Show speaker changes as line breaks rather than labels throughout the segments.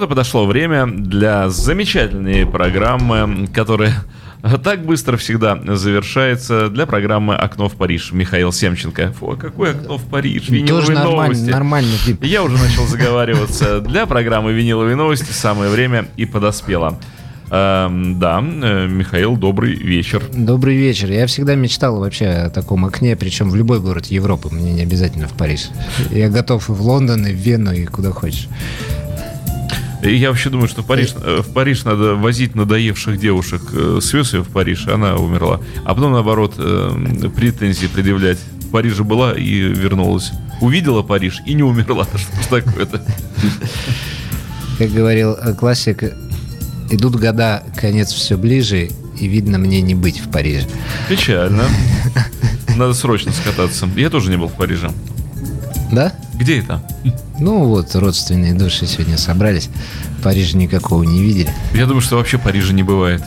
вот и подошло время для замечательной программы, которая так быстро всегда завершается для программы «Окно в Париж». Михаил Семченко. Фу, а какое окно в Париж?
Виниловые Тоже нормально, новости. Нормально,
Я уже начал заговариваться. Для программы «Виниловые новости» самое время и подоспело. Эм, да, э, Михаил, добрый вечер.
Добрый вечер. Я всегда мечтал вообще о таком окне, причем в любой город Европы, мне не обязательно в Париж. Я готов и в Лондон, и в Вену, и куда хочешь.
Я вообще думаю, что в Париж, э, в Париж надо возить надоевших девушек. Э, Свез ее в Париж, она умерла. А потом, наоборот, претензии предъявлять. В Париже была и вернулась. Увидела Париж и не умерла. Что такое-то?
Как говорил классик, идут года, конец все ближе, и видно мне не быть в Париже.
Печально. Надо срочно скататься. Я тоже не был в Париже.
Да?
Где это?
Ну вот, родственные души сегодня собрались. Парижа никакого не видели.
Я думаю, что вообще Парижа не бывает.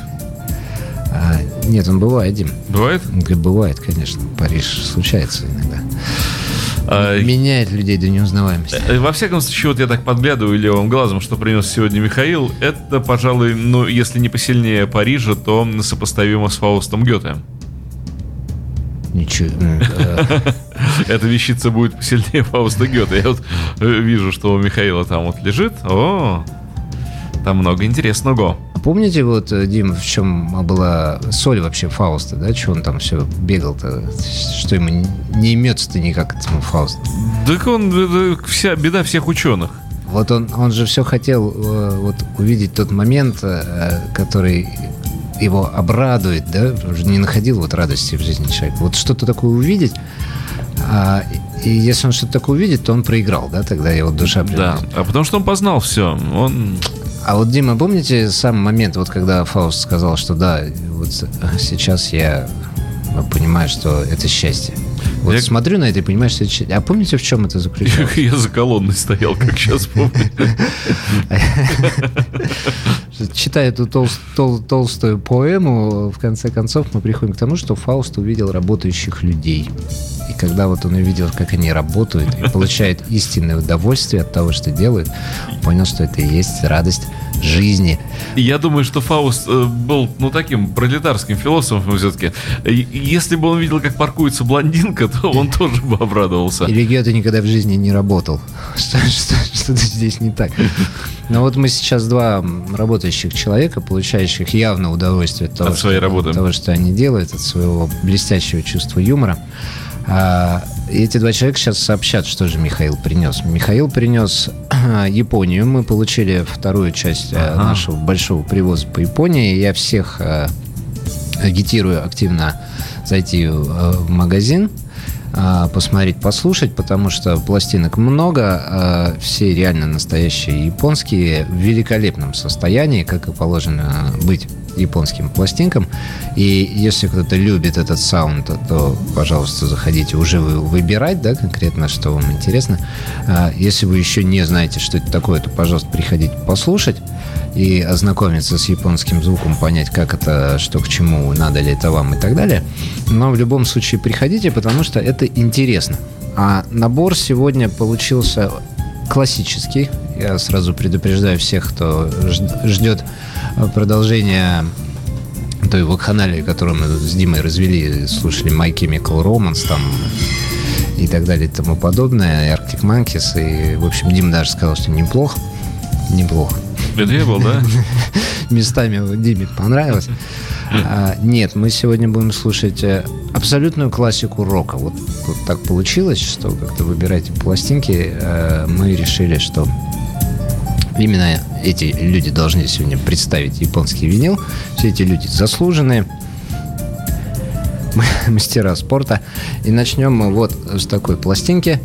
А, нет, он бывает, Дим.
Бывает?
Бывает, конечно. Париж случается иногда. А, Меняет людей до неузнаваемости.
Э, во всяком случае, вот я так подглядываю левым глазом, что принес сегодня Михаил. Это, пожалуй, ну, если не посильнее Парижа, то сопоставимо с Фаустом Гёте.
Ничего.
Эта вещица будет посильнее Фауста Гёте. Я вот э, вижу, что у Михаила там вот лежит. О, там много интересного.
Помните, вот, э, Дим, в чем была соль вообще Фауста, да? Что он там все бегал-то? Что ему не имется-то никак этому Фаусту?
Так он, это вся беда всех ученых.
Вот он, он же все хотел э, вот, увидеть тот момент, э, который его обрадует, да, уже не находил вот радости в жизни человека. Вот что-то такое увидеть, а, и если он что-то такое увидит, то он проиграл, да, тогда его душа.
Да, а потому что он познал все. Он
а вот, Дима, помните сам момент, вот когда Фауст сказал, что да, вот сейчас я понимаю, что это счастье. Вот я... смотрю на это и понимаю, что. А помните, в чем это заключалось?
Я за колонной стоял, как сейчас помню.
Читая эту тол тол толстую поэму, в конце концов мы приходим к тому, что Фауст увидел работающих людей. И когда вот он увидел, как они работают и получают истинное удовольствие от того, что делают, понял, что это и есть радость жизни.
Я думаю, что Фауст э, был, ну, таким пролетарским философом все-таки. Если бы он видел, как паркуется блондинка, то он тоже бы обрадовался.
Или Гёте никогда в жизни не работал. Что-то здесь не так. Но вот мы сейчас два работающих человека, получающих явно удовольствие от того, от
своей работы.
того, что они делают, от своего блестящего чувства юмора. А, эти два человека сейчас сообщат, что же Михаил принес. Михаил принес Японию. Мы получили вторую часть э, ага. нашего большого привоза по Японии. Я всех э, агитирую активно зайти в магазин, э, посмотреть, послушать, потому что пластинок много, все реально настоящие японские, в великолепном состоянии, как и положено быть японским пластинкам. И если кто-то любит этот саунд, то, пожалуйста, заходите уже выбирать, да, конкретно, что вам интересно. А если вы еще не знаете, что это такое, то, пожалуйста, приходите послушать и ознакомиться с японским звуком, понять, как это, что к чему, надо ли это вам и так далее. Но в любом случае приходите, потому что это интересно. А набор сегодня получился классический. Я сразу предупреждаю всех, кто ждет продолжения той вакханалии, которую мы с Димой развели, слушали My Chemical Romance там и так далее и тому подобное, и Arctic Monkeys, и, в общем, Дим даже сказал, что неплохо, неплохо.
Это был, да?
Местами Диме понравилось. А, нет, мы сегодня будем слушать э, абсолютную классику рока. Вот, вот так получилось, что как-то выбирайте пластинки. Э, мы решили, что именно эти люди должны сегодня представить японский винил. Все эти люди заслуженные мастера спорта. И начнем мы вот с такой пластинки.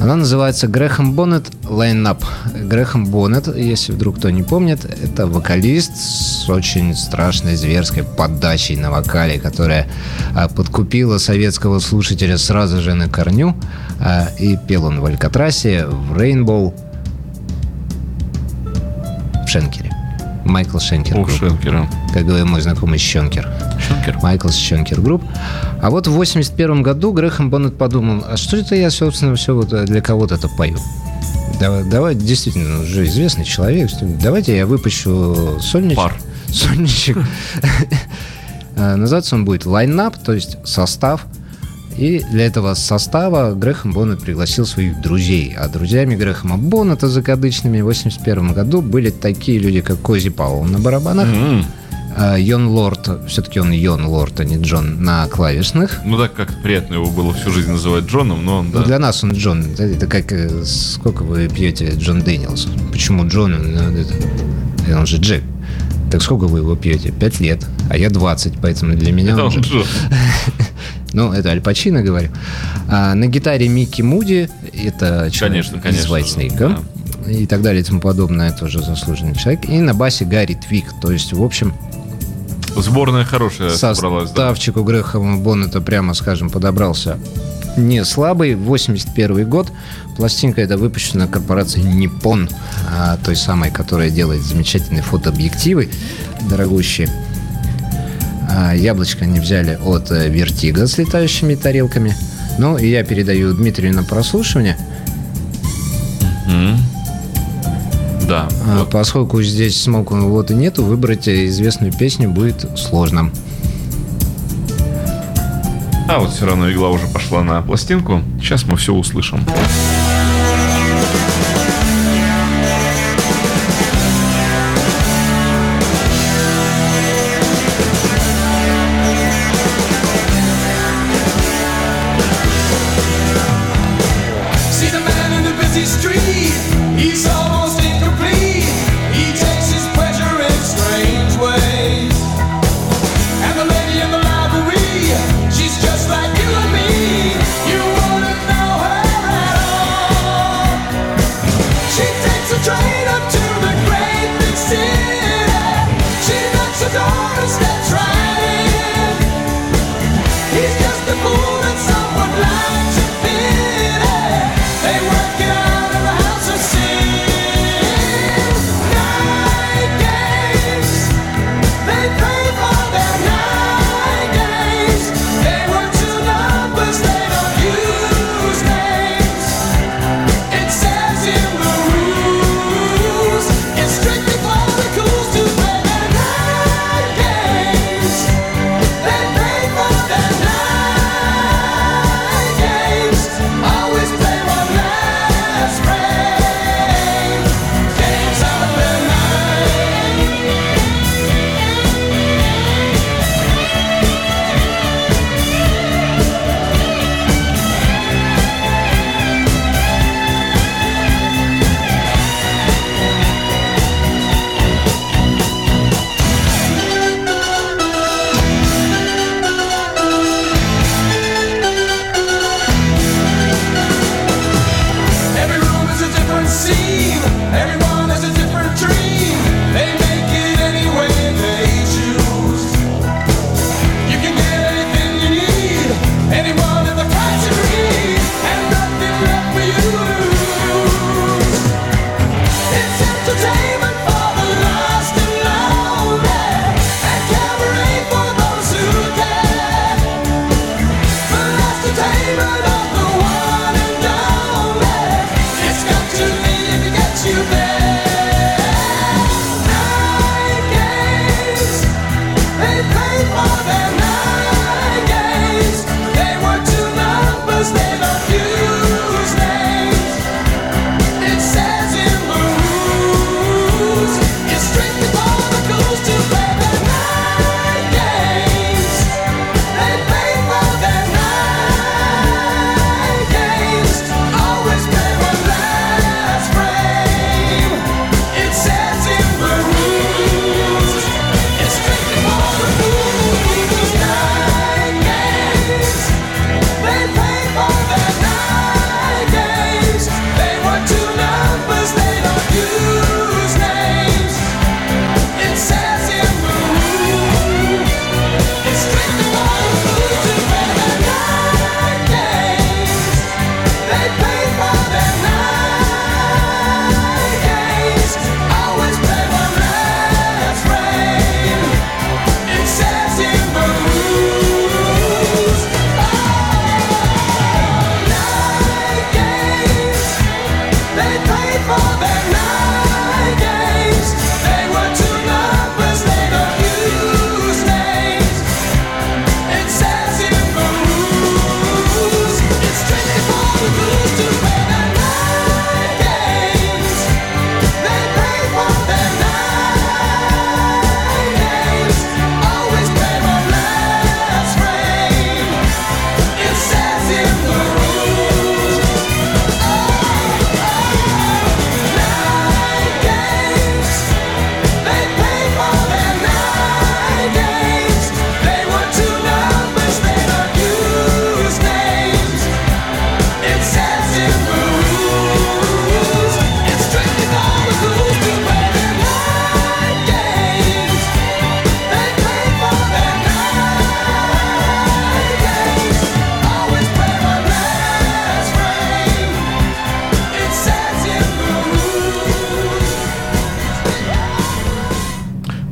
Она называется Грэхэм Боннет Лайнап. Грэхэм Боннет, если вдруг кто не помнит, это вокалист с очень страшной зверской подачей на вокале, которая а, подкупила советского слушателя сразу же на корню. А, и пел он в Alcatrazz, в Rainbow, Шенкере. Майкл Шенкер.
О, Шенкера.
Как говорит мой знакомый Щенкер.
Шенкер.
Michael Schenker Group. А вот в 81 году Грэхэм Боннет подумал, а что это я, собственно, все вот для кого-то это пою? Давай, давай, действительно, уже известный человек. Давайте я выпущу сольничек.
Пар.
Сольничек. Называться он будет «Line-Up», то есть состав. И для этого состава Грэхэм Боннет пригласил своих друзей. А друзьями Грэхэма Боннета закадычными в 81 году были такие люди, как Кози Пауэлл на барабанах, а, Йон Лорд, все-таки он Йон Лорд, а не Джон, на клавишных.
Ну так как приятно его было всю жизнь называть Джоном, но он,
Ну,
да.
для нас он Джон. Это, как э, сколько вы пьете Джон Дэниелс? Почему Джон? Ну, э, он же Джек. Так сколько вы его пьете? Пять лет. А я 20, поэтому для меня
Это
он
он. Джон.
Ну, это Аль Пачино, говорю. А на гитаре Микки Муди, это человек
Конечно,
из
конечно.
Whitesnake, и так далее и тому подобное, тоже заслуженный человек. И на басе Гарри Твик. То есть, в общем,
Сборная хорошая собралась, да.
составчик у Грэхэма Боннета, прямо скажем, подобрался не слабый. 81 год. Пластинка эта выпущена корпорацией Nippon, а, той самой, которая делает замечательные фотообъективы дорогущие. А, Яблочко они взяли от э, Vertigo с летающими тарелками. Ну, и я передаю Дмитрию на прослушивание.
М. Да.
А,
вот.
Поскольку здесь Smoke on the Water нету, выбрать э, известную песню будет сложно.
А вот все равно игла уже пошла на пластинку. Сейчас мы все услышим.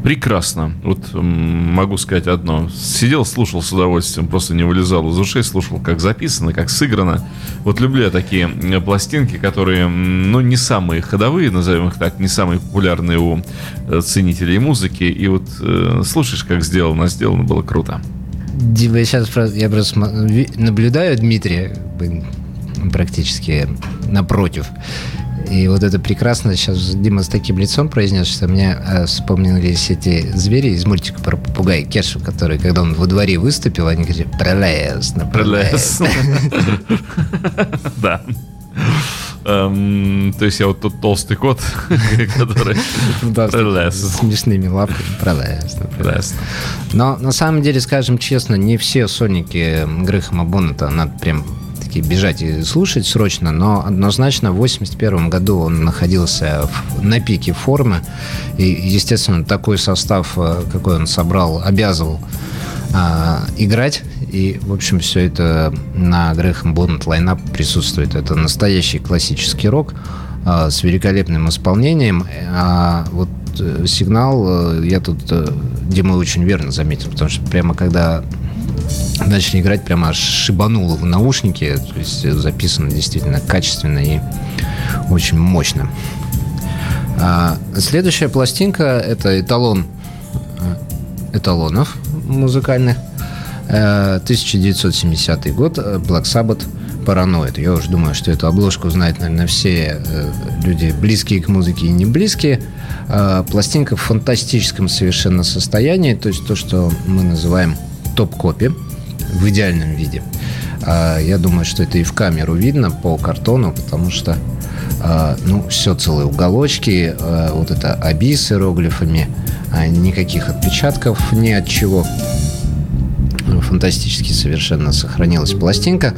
Прекрасно. Вот могу сказать одно. Сидел, слушал с удовольствием, просто не вылезал из ушей, слушал, как записано, как сыграно. Вот люблю я такие пластинки, которые, ну, не самые ходовые, назовем их так, не самые популярные у э, ценителей музыки. И вот э, слушаешь, как сделано, сделано было круто.
Дима, я сейчас просто, я просто наблюдаю Дмитрия практически напротив. И вот это прекрасно. Сейчас Дима с таким лицом произнес, что мне э, вспомнились эти звери из мультика про попугая Кешу, который, когда он во дворе выступил, они говорили «Прелестно, прелестно».
Да. Эм, То есть я вот тот толстый кот, который... Прелестно.
смешными лапками. Прелестно. Но на самом деле, скажем честно, не все соники Грэхэма Боннета надо прям таки бежать и слушать срочно, но однозначно в 81 году он находился в- на пике формы, и, естественно, такой состав, э, какой он собрал, обязывал а, играть, и, в общем, все это на Грэхэм Боннет лайнап присутствует. Это настоящий классический рок а, с великолепным исполнением. А вот э, сигнал э, я тут Дима очень верно заметил, потому что прямо когда начали играть, прямо шибануло в наушники. То есть э, записано действительно качественно и очень мощно. А, следующая пластинка это эталон э, эталонов музыкальных. Э, 1970 год, э, Black Sabbath, Paranoid. Я уже думаю, что эту обложку знают, наверное, все э, люди, близкие к музыке и не близкие. Э, Пластинка в фантастическом совершенно состоянии, то есть то, что мы называем топ-копи в идеальном виде. А, Я думаю, что это и в камеру видно по картону, потому что а, ну, все целые уголочки, а, вот это оби с иероглифами, никаких отпечатков ни от чего. Фантастически совершенно сохранилась пластинка.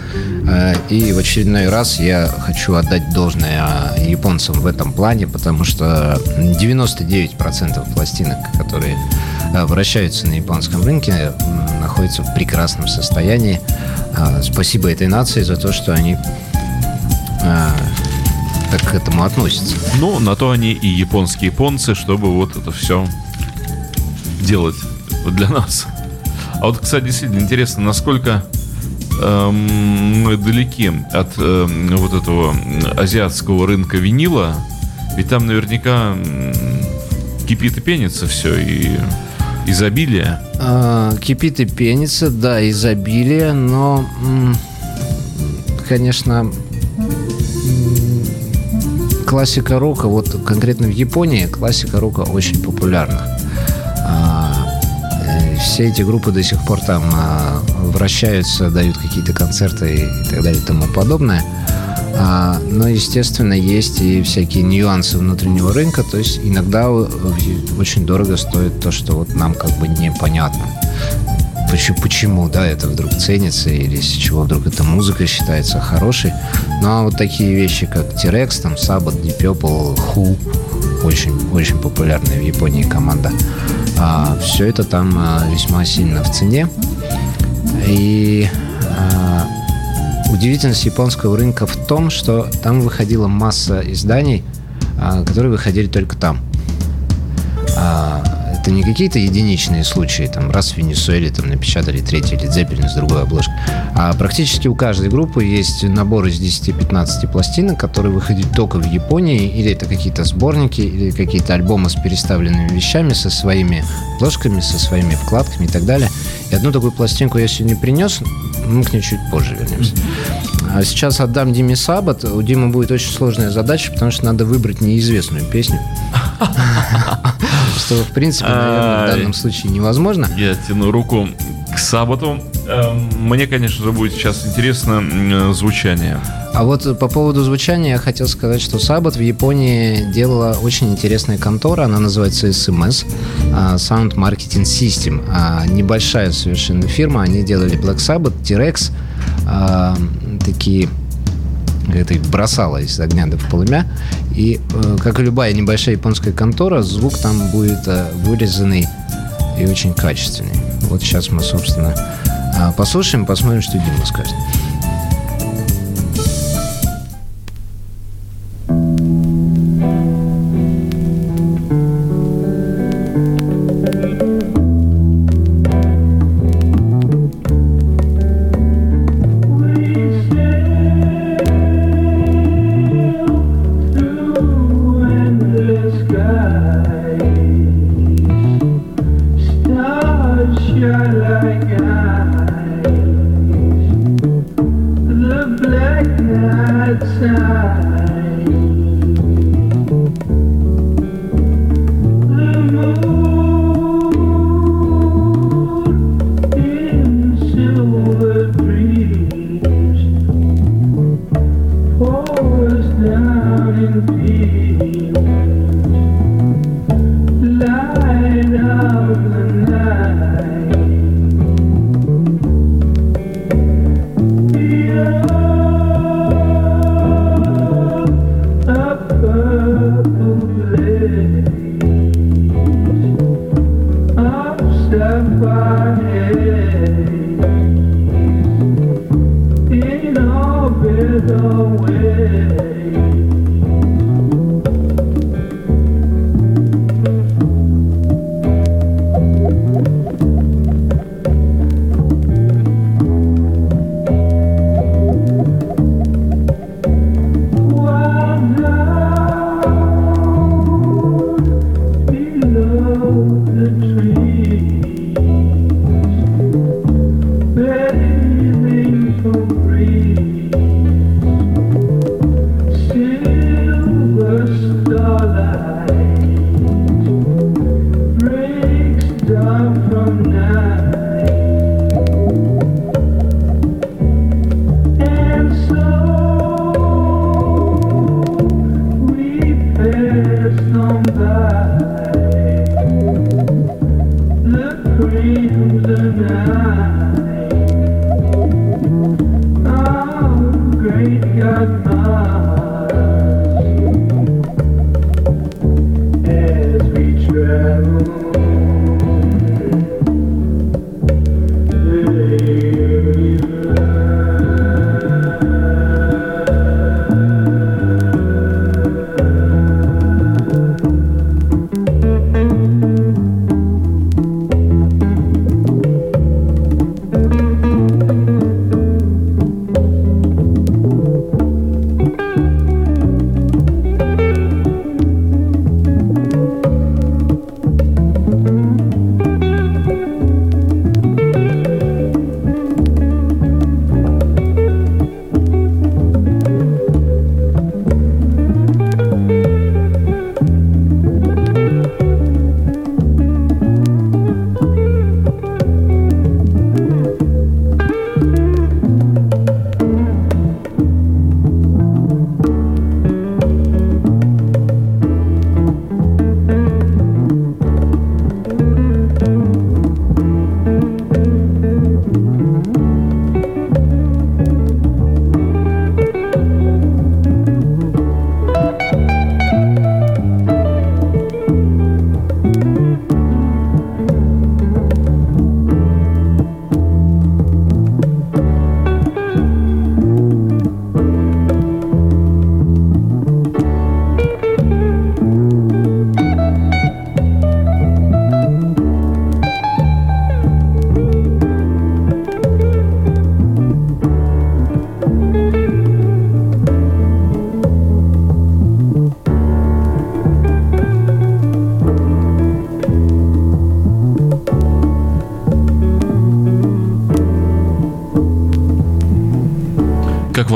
А, И в очередной раз я хочу отдать должное а, японцам в этом плане, потому что 99% пластинок, которые а, вращаются на японском рынке, находятся в прекрасном состоянии. А, Спасибо этой нации за то, что они так к этому относятся.
Ну, на то они и японские японцы, чтобы вот это все делать для нас. А вот, кстати, действительно интересно, насколько эм, мы далеки от эм, вот этого азиатского рынка винила. Ведь там наверняка кипит и пенится все, и изобилие.
А, Кипит и пенится, да, изобилие, но, конечно, классика рока, вот конкретно в Японии классика рока очень популярна. Все эти группы до сих пор там а, вращаются, дают какие-то концерты и так далее и тому подобное. А, но, естественно, есть и всякие нюансы внутреннего рынка. То есть иногда э, очень дорого стоит то, что вот нам как бы непонятно. Почему, почему, да, это вдруг ценится, или с чего вдруг эта музыка считается хорошей. Ну, а вот такие вещи, как T-Rex, там, Sabbath, Deep Purple, Who, очень, очень популярная в Японии команда. Все это там а, весьма сильно в цене. И а, удивительность японского рынка в том, что там выходила масса изданий, а, которые выходили только там. А, это не какие-то единичные случаи, там раз в Венесуэле там напечатали третий Led Zeppelin с другой обложкой, а практически у каждой группы есть набор из 10-15 пластинок, которые выходят только в Японии, или это какие-то сборники, или какие-то альбомы с переставленными вещами, со своими обложками, со своими вкладками и так далее. И одну такую пластинку я сегодня принес, мы к ней чуть позже вернемся. А сейчас отдам Диме Сабат. У Димы будет очень сложная задача, потому что надо выбрать неизвестную песню. Что, в принципе, наверное, в данном случае невозможно.
Я тяну руку к Сабату. Эм, Мне, конечно же, будет сейчас интересно звучание.
А вот по поводу звучания я хотел сказать, что Саббат в Японии делала очень интересная контора, она называется SMS, а, Sound Marketing System. А, Небольшая совершенно фирма, они делали Black Sabbath, T-Rex, а, такие это их бросало из огня до в полымя. И, э, как и любая небольшая японская контора, звук там будет э, вырезанный и очень качественный. Вот сейчас мы, собственно, а, послушаем, посмотрим, что Дима скажет.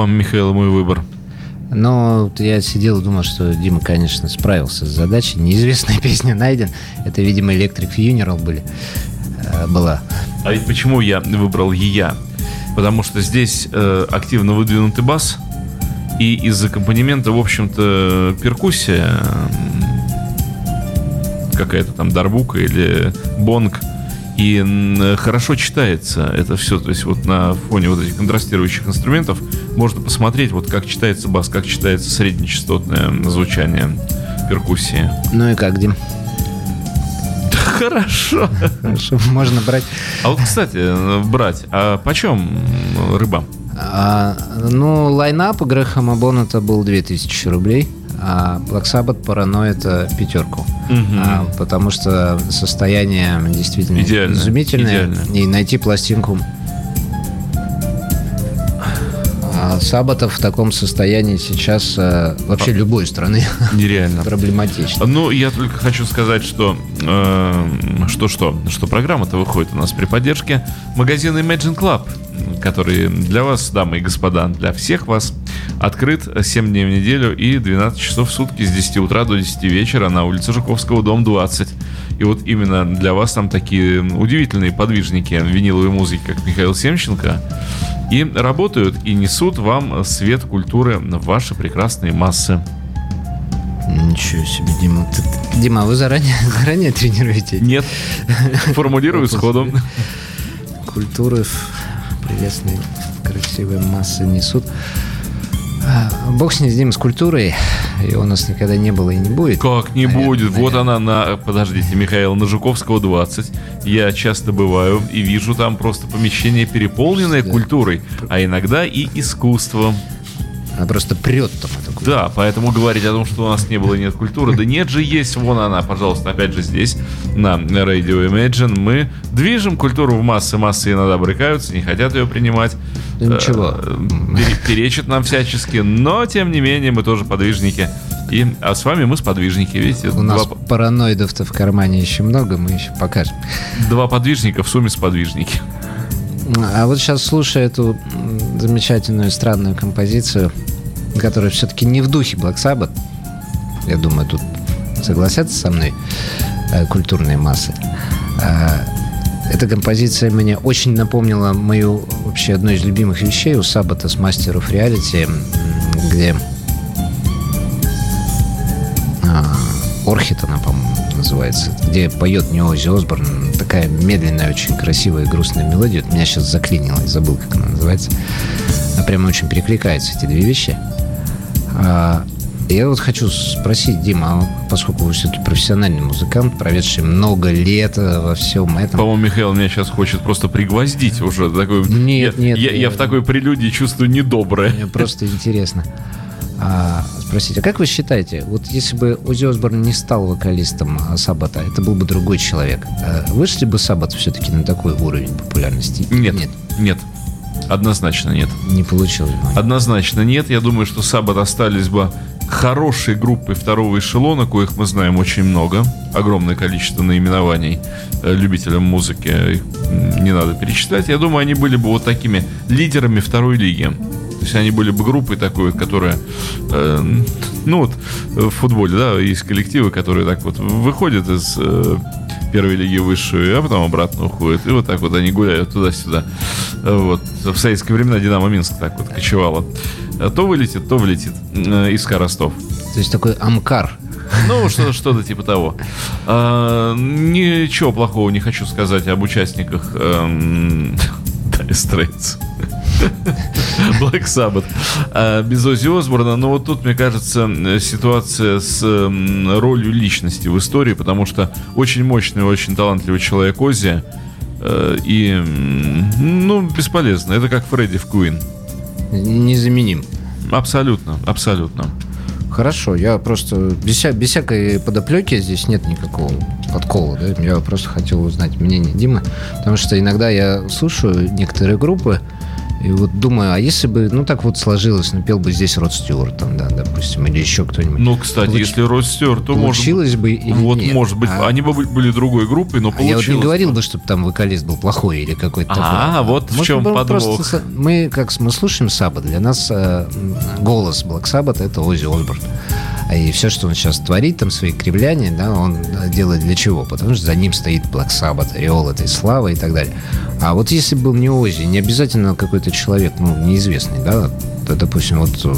Вам, Михаил, мой выбор?
Но я сидел и думал, что Дима, конечно, справился с задачей. Неизвестная песня найден. Это, видимо, Electric Funeral были. э, была.
А ведь почему я выбрал ее? Потому что здесь э, активно выдвинутый бас, и из аккомпанемента, в общем-то, перкуссия, какая-то там дарбука или бонг, и хорошо читается это все. То есть вот на фоне вот этих контрастирующих инструментов можно посмотреть, вот как читается бас, как читается среднечастотное звучание перкуссии.
Ну и как, Дим?
Хорошо.
Хорошо, можно брать.
А вот, кстати, брать, а почем рыба?
А, ну, лайнап Грэхэма Боннета был 2000 рублей, а Black Sabbath это пятерку.
Мгм.
А, потому что состояние действительно
Идеальное,
изумительное.
идеальное.
И найти пластинку а, Сабата в таком состоянии сейчас э, вообще любой страны
Нереально.
проблематично.
Ну, я только хочу сказать, что э, что что, что программа-то выходит у нас при поддержке магазина Imagine Club, который для вас, дамы и господа, для всех вас открыт 7 дней в неделю и 12 часов в сутки с 10 утра до 10 вечера на улице Жуковского, дом 20. И вот именно для вас там такие удивительные подвижники виниловой музыки, как Михаил Семченко, и работают и несут вам свет культуры в ваши прекрасные массы.
Ничего себе, Дима. Ты- Дима, а вы заранее, заранее тренируете
Нет, формулирую сходу.
культуры прелестные, красивые массы несут. А, Бог с ней, с Димой, с культурой. И у нас никогда не было и не будет.
Как не
Наверное,
будет. Вот
наверное.
она на... Подождите, Михаил, на Жуковского 20. Я часто бываю и вижу там просто помещение, переполненное
Да.
культурой, а иногда и искусством.
Она просто прет там.
Да, поэтому говорить о том, что у нас не было и нет культуры, да нет же, есть, вон она, пожалуйста, опять же здесь, на Radio Imagine, мы движем культуру в массы, массы иногда брыкаются, не хотят ее принимать.
Да ничего.
Э, пере- Перечат нам всячески, но, тем не менее, мы тоже подвижники И, а с вами мы сподвижники, видите?
У нас
Два,
параноидов-то в кармане еще много, мы еще покажем.
два подвижника в сумме сподвижники.
А вот сейчас, слушая эту замечательную странную композицию, которая все-таки не в духе Black Sabbath, я думаю, тут согласятся со мной э, культурные массы. А, Эта композиция мне очень напомнила мою вообще одну из любимых вещей у Саббата с Master of Reality, м, где а, Орхит она, по-моему, называется, где поет не Оззи Осборн, такая медленная, очень красивая и грустная мелодия. Вот меня сейчас заклинило, я забыл, как она называется. Она прямо очень перекликаются, эти две вещи. А, я вот хочу спросить, Дима, а поскольку вы все-таки профессиональный музыкант, проведший много лет э, во всем этом,
По-моему, Михаил меня сейчас хочет просто пригвоздить уже. Такой,
Нет,
я,
нет,
Я, я
я-
в такой прелюдии чувствую недоброе.
Мне просто интересно. А, спросите, а как вы считаете, вот если бы Ози Осборн не стал вокалистом а, Саббата, это был бы другой человек, а вышли бы Саббат все-таки на такой уровень популярности?
Нет,
Нет,
нет. Однозначно нет.
не получилось бы.
Однозначно нет. Я думаю, что Саббат остались бы хорошей группой второго эшелона, коих мы знаем очень много. Огромное количество наименований э, любителям музыки. Их м, не надо перечислять. Я думаю, они были бы вот такими лидерами второй лиги. То есть они были бы группой такой, которая, э, ну вот э, в футболе, да, есть коллективы, которые так вот выходят из э, первой лиги в высшую, а потом обратно уходят. И вот так вот они гуляют туда-сюда. Вот. В советские времена Динамо Минск так вот кочевало. То вылетит, то влетит. Э, ИСКА Ростов.
То есть такой амкар.
Ну, что- что-то типа того. А, Ничего плохого не хочу сказать об участниках эм, Dire Straits. Black Sabbath. А, Без Оззи Осборна. Но вот тут, мне кажется, ситуация с ролью личности в истории, потому что очень мощный, очень талантливый человек Оззи. э, И, ну, бесполезно. Это как Фредди в Куин.
Незаменим.
Абсолютно, абсолютно.
Хорошо, я просто без, вся- без всякой подоплеки здесь нет никакого подкола, да? Я просто хотел узнать мнение Димы, потому что иногда я слушаю некоторые группы и вот думаю, а если бы, ну так вот сложилось, ну пел бы здесь Род Стюарт, там, да, допустим, или еще кто-нибудь.
Ну, кстати,
Получ-
если Род Стюарт, то может
Получилось бы или
Вот,
нет?
может быть,
А-
они бы были другой группой, но
А
получилось.
я вот не говорил бы, чтобы там вокалист был плохой или какой-то
А,
такой.
вот в
Может,
чем
был
подвох.
просто Мы, как мы слушаем Саббат, для нас э, голос Black Sabbath это Оззи Осборн. А И все, что он сейчас творит, там свои кривляния, да, он делает для чего? Потому что за ним стоит Black Sabbath, ореол этой славы и так далее. А вот если был не Оззи, не обязательно какой-то человек, ну, неизвестный, да, допустим, вот э,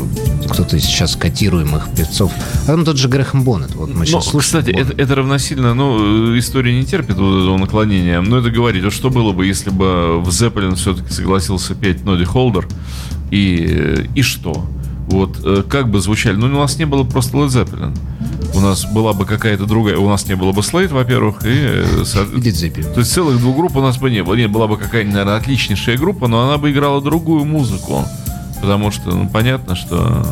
кто-то из сейчас котируемых певцов, а там тот же Грэхэм Боннет, вот мы
Ну,
сейчас слушаем.
кстати,
Боннет.
это, это равносильно, ну, э, история не терпит вот этого наклонения, но это говорит, вот что было бы, если бы в Зеппелин все-таки согласился петь Ноди Холдер, и, э, и что? Вот, э, как бы звучали, ну, у нас не было просто Led Zeppelin. У нас была бы какая-то другая, у нас не было бы Слейд, во-первых, и, э, со-
Или Дзеппелин.
То есть целых двух групп у нас бы не было. Нет, была бы какая-нибудь, наверное, отличнейшая группа, но она бы играла другую музыку. Потому что, ну, понятно, что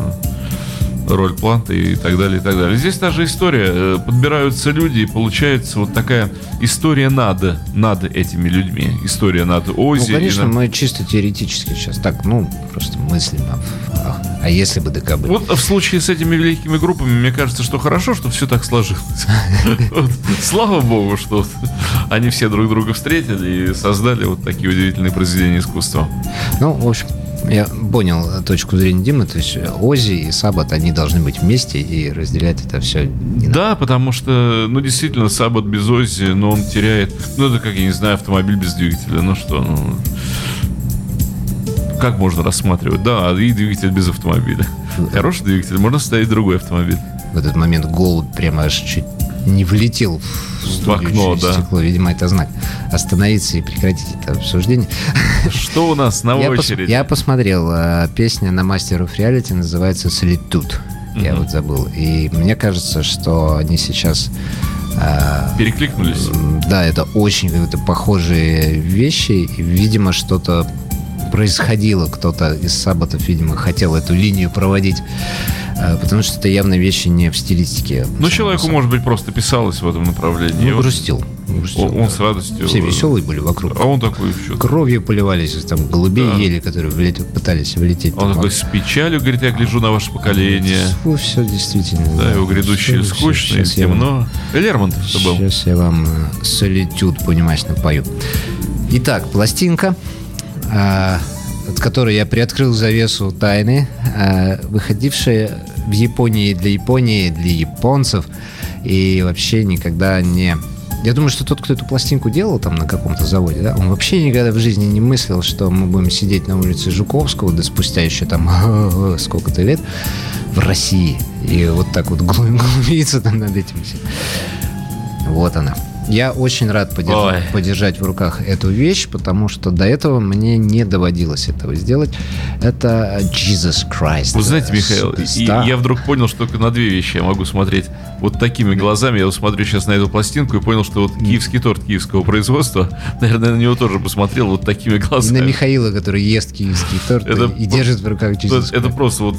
роль планта и так далее, и так далее. Здесь та же история. Э, Подбираются люди, и получается вот такая история над, над этими людьми. История над
Ну,
Ози. и
конечно,
над-
мы чисто теоретически сейчас так, ну, просто мыслим. А, если бы ДК были?
Вот в случае с этими великими группами, мне кажется, что хорошо, что все так сложилось. Слава богу, что они все друг друга встретили и создали вот такие удивительные произведения искусства.
Ну, в общем, я понял точку зрения Димы. То есть Ози и Саббат, они должны быть вместе и разделять это все.
Да, потому что, ну, действительно, Саббат без Оззи, но он теряет... Ну, это как, я не знаю, автомобиль без двигателя. Ну что, ну... Как можно рассматривать? Да, и двигатель без автомобиля. Хороший двигатель, можно ставить другой автомобиль.
В этот момент голубь прямо аж чуть не влетел в, студию
окно, да.
стекло. Видимо, это знак. Остановиться и прекратить это обсуждение.
Что у нас на
я, пос-
очереди?
я посмотрел, э, песня на Master of Reality называется «Solitude». Я вот забыл. И мне кажется, что они сейчас... э,
Перекликнулись?
Да, это очень какие-то похожие вещи. И, видимо, что-то происходило. Кто-то из сабатов, видимо, хотел эту линию проводить. Э, Потому что это явно вещи не в стилистике.
Ну, человеку, может быть, просто писалось в этом направлении.
Ну, грустил. Слушайте,
Он, он с радостью.
Все веселые были вокруг.
А он такой что
Кровью поливались, там голубей
Да.
ели, которые влет- пытались влететь.
Он
там.
такой с печалью говорит, я гляжу на ваше поколение.
Фу, все действительно.
Да, его грядущее
Всё-
скучно и
щас я вам-
темно. Лермонтов это был.
Сейчас я вам э, солитюд, понимаешь, напою. Итак, пластинка, а, от которой я приоткрыл завесу тайны, а, выходившая в Японии для Японии, для японцев, и вообще никогда не... Я думаю, что тот, кто эту пластинку делал там на каком-то заводе, да, он вообще никогда в жизни не мыслил, что мы будем сидеть на улице Жуковского, да спустя еще там сколько-то лет в России. И вот так вот глу- глумиться там над этим. Вот она. Я очень рад подержать,
Ой.
подержать в руках эту вещь, потому что до этого мне не доводилось этого сделать. Это Jesus Christ.
Вы знаете, Михаил, и я вдруг понял, что только на две вещи я могу смотреть вот такими глазами. Я вот смотрю сейчас на эту пластинку и понял, что вот киевский торт киевского производства, наверное, на него тоже посмотрел вот такими
И на
глазами.
Михаила, который ест киевский торт
Это
и, держит в руках Jesus
есть Это
Christ.
просто вот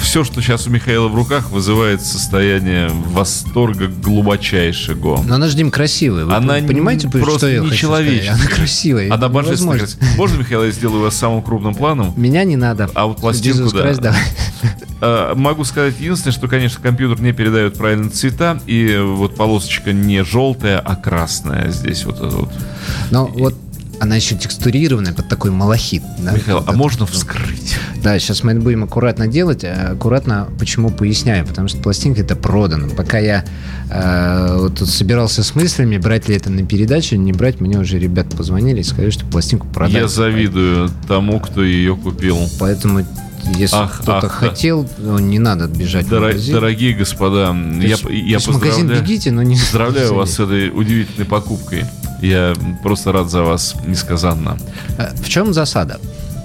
все, что сейчас у Михаила в руках, вызывает состояние восторга глубочайшего.
Но она же, Дим, красивая. Вы
Она
понимаете,
просто
что я хочу сказать?
нечеловеческая.
Она красивая.
Она красивая. Можно, Михаил, я сделаю вас самым крупным планом?
Меня не надо.
А вот пластинку, да.
Christ, давай.
Э, Могу сказать единственное, что, конечно, компьютер не передает правильно цвета, и вот полосочка не желтая, а красная здесь вот вот.
Но вот она еще текстурированная под такой малахит. да?
Михаил, а
Вот
можно
это-
вскрыть?
Да, сейчас мы это будем аккуратно делать. А Аккуратно, почему поясняю? Потому что пластинка это продана. Пока я э, вот тут собирался с мыслями, брать ли это на передачу, не брать, мне уже ребята позвонили и сказали, что пластинку продали.
Я завидую тому, кто ее купил.
Поэтому, если
Ах,
кто-то
ах,
хотел, ну, не надо бежать в
Дора-
магазин.
дорогие господа,
То
я,
есть-
я
то есть в магазин
поздравляю,
бегите, но не...
поздравляю вас с этой удивительной покупкой. Я просто рад за вас несказанно.
А В чем засада?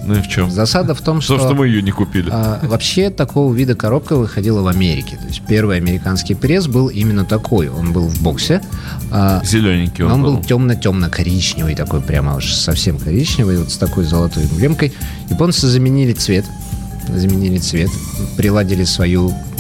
Ну и в чем?
Засада в том, что...
То, что мы ее не купили.
А, вообще такого вида коробка выходила в Америке. То есть первый американский пресс был именно такой. Он был в боксе. а,
Зелененький он,
он был
был.
темно-темно-коричневый, такой прямо уж совсем коричневый, вот с такой золотой эмблемкой. Японцы заменили цвет, заменили цвет, приладили свою